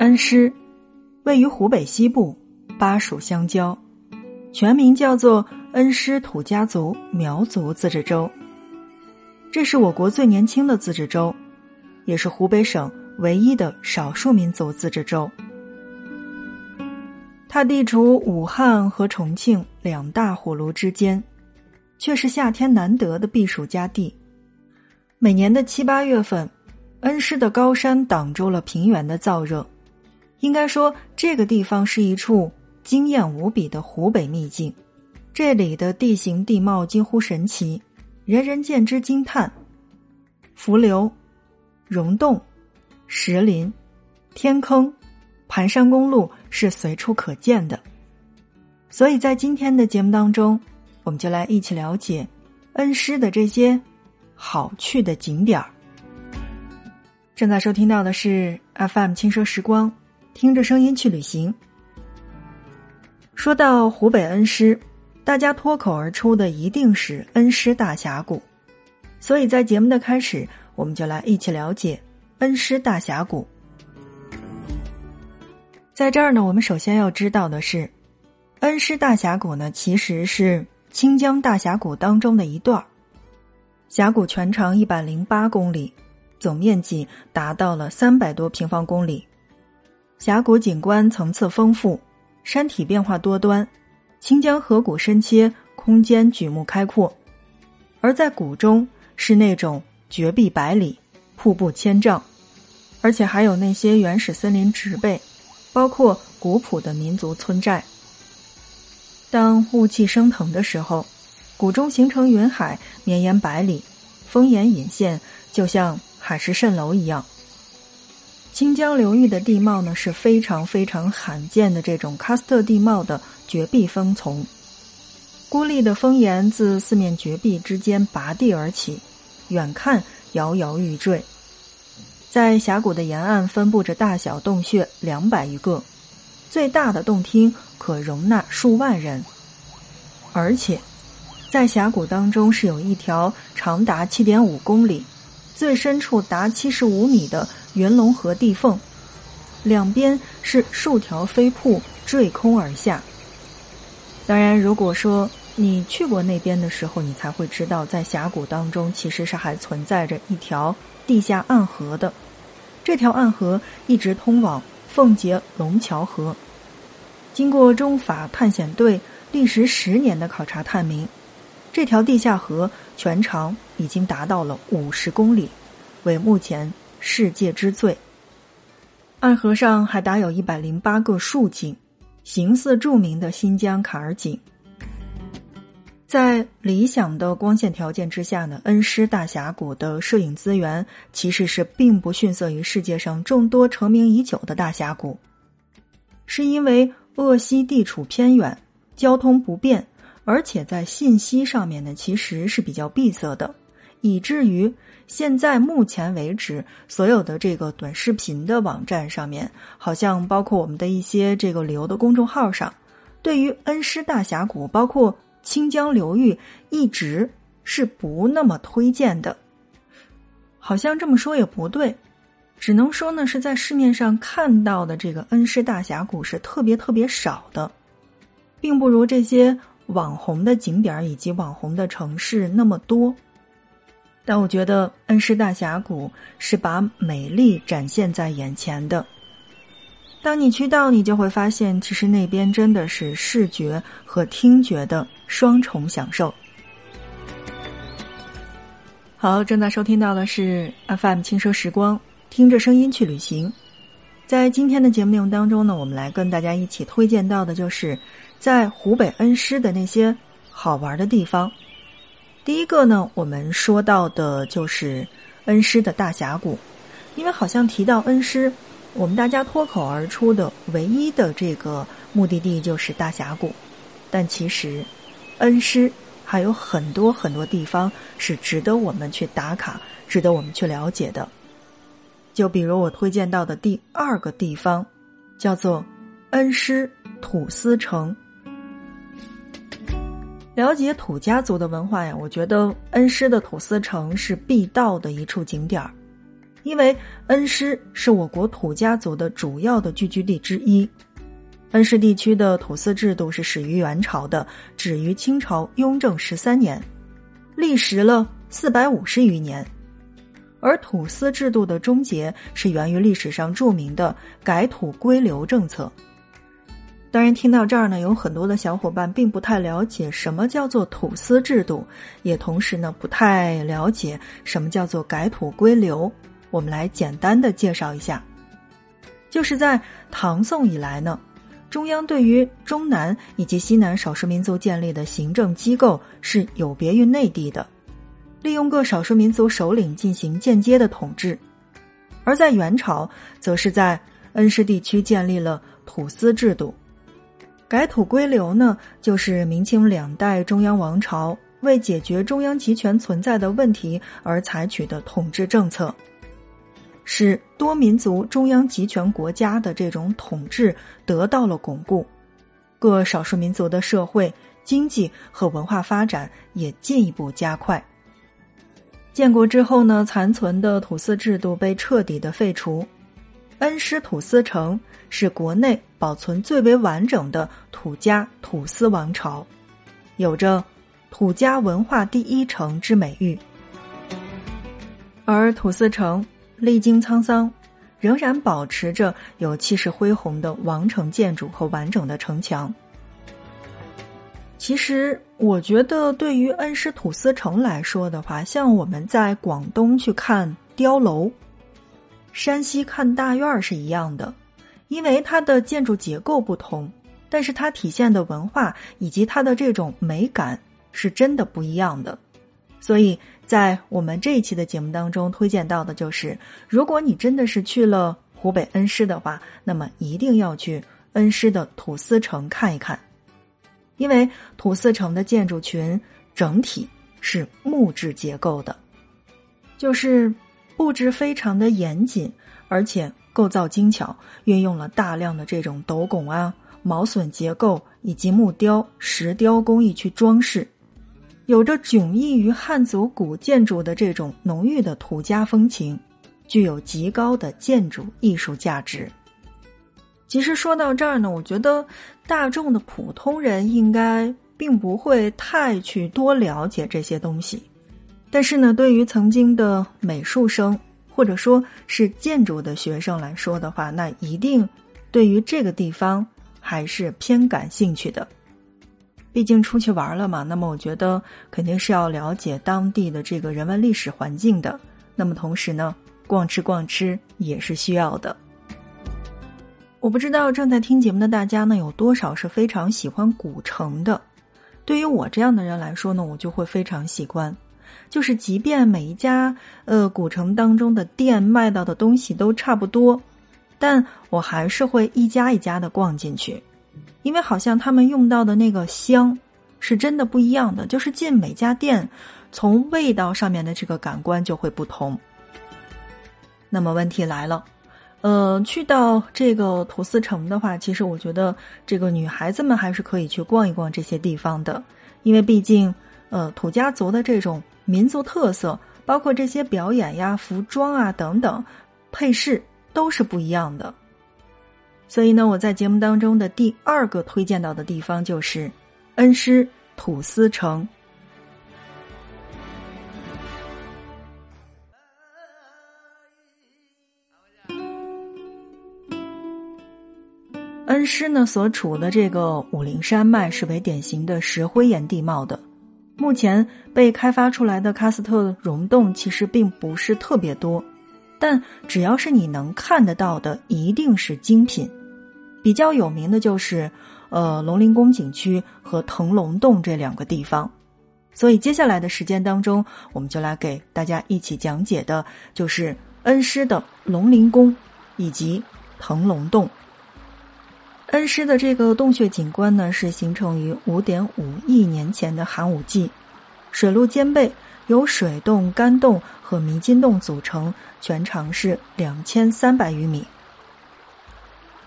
恩施，位于湖北西部，巴蜀相交，全名叫做恩施土家族苗族自治州。这是我国最年轻的自治州，也是湖北省唯一的少数民族自治州。它地处武汉和重庆两大火炉之间，却是夏天难得的避暑佳地。每年的七八月份，恩施的高山挡住了平原的燥热。应该说，这个地方是一处惊艳无比的湖北秘境。这里的地形地貌近乎神奇，人人见之惊叹。伏流、溶洞、石林、天坑、盘山公路是随处可见的。所以在今天的节目当中，我们就来一起了解恩施的这些好去的景点儿。正在收听到的是 FM 轻奢时光。听着声音去旅行。说到湖北恩施，大家脱口而出的一定是恩施大峡谷，所以在节目的开始，我们就来一起了解恩施大峡谷。在这儿呢，我们首先要知道的是，恩施大峡谷呢其实是清江大峡谷当中的一段儿，峡谷全长一百零八公里，总面积达到了三百多平方公里。峡谷景观层次丰富，山体变化多端，清江河谷深切，空间举目开阔。而在谷中是那种绝壁百里，瀑布千丈，而且还有那些原始森林植被，包括古朴的民族村寨。当雾气升腾的时候，谷中形成云海，绵延百里，峰岩隐现，就像海市蜃楼一样。清江流域的地貌呢是非常非常罕见的这种喀斯特地貌的绝壁峰丛，孤立的峰岩自四面绝壁之间拔地而起，远看摇摇欲坠。在峡谷的沿岸分布着大小洞穴两百余个，最大的洞厅可容纳数万人。而且，在峡谷当中是有一条长达七点五公里。最深处达七十五米的云龙河地缝，两边是数条飞瀑坠空而下。当然，如果说你去过那边的时候，你才会知道，在峡谷当中其实是还存在着一条地下暗河的。这条暗河一直通往奉节龙桥河。经过中法探险队历时十年的考察探明。这条地下河全长已经达到了五十公里，为目前世界之最。暗河上还打有一百零八个竖井，形似著名的新疆坎儿井。在理想的光线条件之下呢，恩施大峡谷的摄影资源其实是并不逊色于世界上众多成名已久的大峡谷，是因为鄂西地处偏远，交通不便。而且在信息上面呢，其实是比较闭塞的，以至于现在目前为止，所有的这个短视频的网站上面，好像包括我们的一些这个旅游的公众号上，对于恩施大峡谷，包括清江流域，一直是不那么推荐的。好像这么说也不对，只能说呢，是在市面上看到的这个恩施大峡谷是特别特别少的，并不如这些。网红的景点以及网红的城市那么多，但我觉得恩施大峡谷是把美丽展现在眼前的。当你去到，你就会发现，其实那边真的是视觉和听觉的双重享受。好，正在收听到的是 FM 轻奢时光，听着声音去旅行。在今天的节目内容当中呢，我们来跟大家一起推荐到的就是。在湖北恩施的那些好玩的地方，第一个呢，我们说到的就是恩施的大峡谷，因为好像提到恩施，我们大家脱口而出的唯一的这个目的地就是大峡谷，但其实恩施还有很多很多地方是值得我们去打卡、值得我们去了解的。就比如我推荐到的第二个地方，叫做恩施土司城。了解土家族的文化呀，我觉得恩施的土司城是必到的一处景点儿。因为恩施是我国土家族的主要的聚居地之一。恩施地区的土司制度是始于元朝的，止于清朝雍正十三年，历时了四百五十余年。而土司制度的终结是源于历史上著名的改土归流政策。当然，听到这儿呢，有很多的小伙伴并不太了解什么叫做土司制度，也同时呢不太了解什么叫做改土归流。我们来简单的介绍一下，就是在唐宋以来呢，中央对于中南以及西南少数民族建立的行政机构是有别于内地的，利用各少数民族首领进行间接的统治；而在元朝，则是在恩施地区建立了土司制度。改土归流呢，就是明清两代中央王朝为解决中央集权存在的问题而采取的统治政策。使多民族中央集权国家的这种统治得到了巩固，各少数民族的社会、经济和文化发展也进一步加快。建国之后呢，残存的土司制度被彻底的废除，恩施土司城是国内保存最为完整的土家土司王朝，有着“土家文化第一城”之美誉，而土司城。历经沧桑，仍然保持着有气势恢宏的王城建筑和完整的城墙。其实，我觉得对于恩施土司城来说的话，像我们在广东去看碉楼，山西看大院是一样的，因为它的建筑结构不同，但是它体现的文化以及它的这种美感是真的不一样的，所以。在我们这一期的节目当中，推荐到的就是，如果你真的是去了湖北恩施的话，那么一定要去恩施的土司城看一看，因为土司城的建筑群整体是木质结构的，就是布置非常的严谨，而且构造精巧，运用了大量的这种斗拱啊、毛榫结构以及木雕、石雕工艺去装饰。有着迥异于汉族古建筑的这种浓郁的土家风情，具有极高的建筑艺术价值。其实说到这儿呢，我觉得大众的普通人应该并不会太去多了解这些东西，但是呢，对于曾经的美术生或者说是建筑的学生来说的话，那一定对于这个地方还是偏感兴趣的。毕竟出去玩了嘛，那么我觉得肯定是要了解当地的这个人文历史环境的。那么同时呢，逛吃逛吃也是需要的。我不知道正在听节目的大家呢，有多少是非常喜欢古城的。对于我这样的人来说呢，我就会非常喜欢。就是即便每一家呃古城当中的店卖到的东西都差不多，但我还是会一家一家的逛进去。因为好像他们用到的那个香，是真的不一样的。就是进每家店，从味道上面的这个感官就会不同。那么问题来了，呃，去到这个土司城的话，其实我觉得这个女孩子们还是可以去逛一逛这些地方的，因为毕竟，呃，土家族的这种民族特色，包括这些表演呀、服装啊等等，配饰都是不一样的。所以呢，我在节目当中的第二个推荐到的地方就是恩施土司城。恩施呢所处的这个武陵山脉是为典型的石灰岩地貌的，目前被开发出来的喀斯特溶洞其实并不是特别多，但只要是你能看得到的，一定是精品。比较有名的就是，呃，龙陵宫景区和腾龙洞这两个地方，所以接下来的时间当中，我们就来给大家一起讲解的，就是恩施的龙陵宫以及腾龙洞。恩施的这个洞穴景观呢，是形成于五点五亿年前的寒武纪，水陆兼备，由水洞、干洞和迷津洞组成，全长是两千三百余米。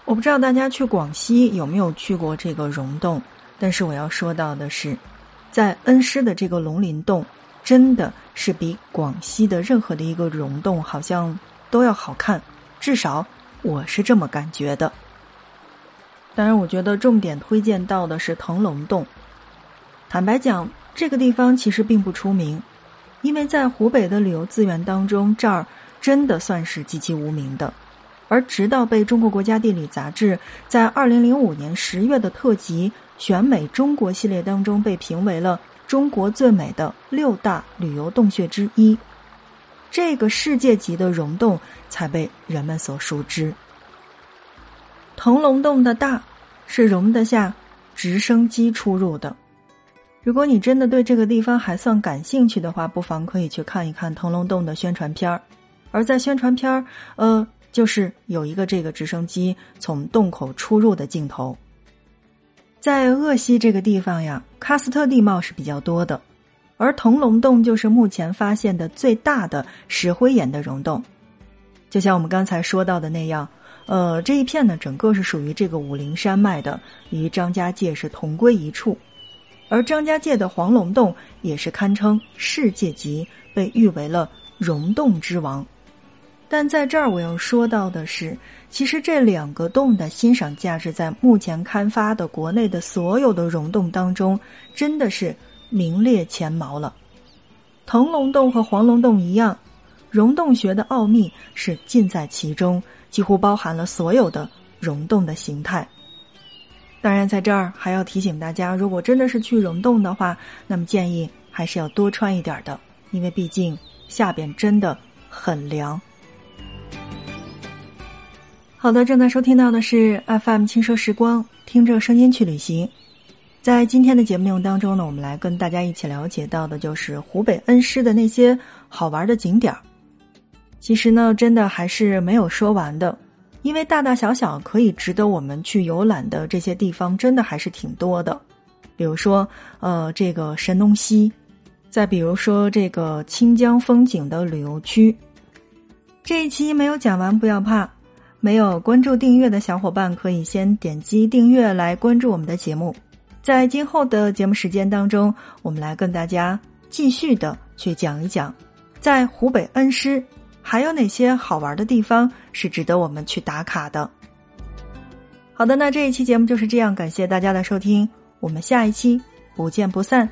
我不知道大家去广西有没有去过这个溶洞，但是我要说到的是，在恩施的这个龙鳞洞，真的是比广西的任何的一个溶洞好像都要好看，至少我是这么感觉的。当然，我觉得重点推荐到的是腾龙洞。坦白讲，这个地方其实并不出名，因为在湖北的旅游资源当中，这儿真的算是极其无名的。而直到被中国国家地理杂志在二零零五年十月的特辑“选美中国”系列当中被评为了中国最美的六大旅游洞穴之一，这个世界级的溶洞才被人们所熟知。腾龙洞的大是容得下直升机出入的。如果你真的对这个地方还算感兴趣的话，不妨可以去看一看腾龙洞的宣传片儿。而在宣传片儿，呃，就是有一个这个直升机从洞口出入的镜头。在鄂西这个地方呀，喀斯特地貌是比较多的，而腾龙洞就是目前发现的最大的石灰岩的溶洞。就像我们刚才说到的那样。呃，这一片呢，整个是属于这个武陵山脉的，与张家界是同归一处。而张家界的黄龙洞也是堪称世界级，被誉为了溶洞之王。但在这儿我要说到的是，其实这两个洞的欣赏价值，在目前刊发的国内的所有的溶洞当中，真的是名列前茅了。腾龙洞和黄龙洞一样，溶洞学的奥秘是尽在其中。几乎包含了所有的溶洞的形态。当然，在这儿还要提醒大家，如果真的是去溶洞的话，那么建议还是要多穿一点的，因为毕竟下边真的很凉。好的，正在收听到的是 FM 轻奢时光，听着声音去旅行。在今天的节目内容当中呢，我们来跟大家一起了解到的就是湖北恩施的那些好玩的景点儿。其实呢，真的还是没有说完的，因为大大小小可以值得我们去游览的这些地方，真的还是挺多的。比如说，呃，这个神农溪，再比如说这个清江风景的旅游区。这一期没有讲完，不要怕，没有关注订阅的小伙伴可以先点击订阅来关注我们的节目。在今后的节目时间当中，我们来跟大家继续的去讲一讲，在湖北恩施。还有哪些好玩的地方是值得我们去打卡的？好的，那这一期节目就是这样，感谢大家的收听，我们下一期不见不散。